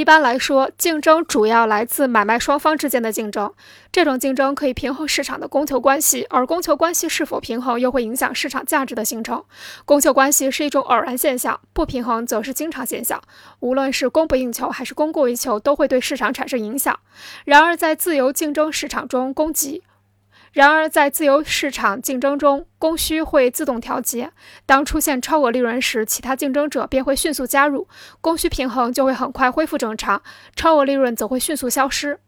一般来说，竞争主要来自买卖双方之间的竞争。这种竞争可以平衡市场的供求关系，而供求关系是否平衡，又会影响市场价值的形成。供求关系是一种偶然现象，不平衡则是经常现象。无论是供不应求还是供过于求，都会对市场产生影响。然而，在自由竞争市场中，供给。然而，在自由市场竞争中，供需会自动调节。当出现超额利润时，其他竞争者便会迅速加入，供需平衡就会很快恢复正常，超额利润则会迅速消失。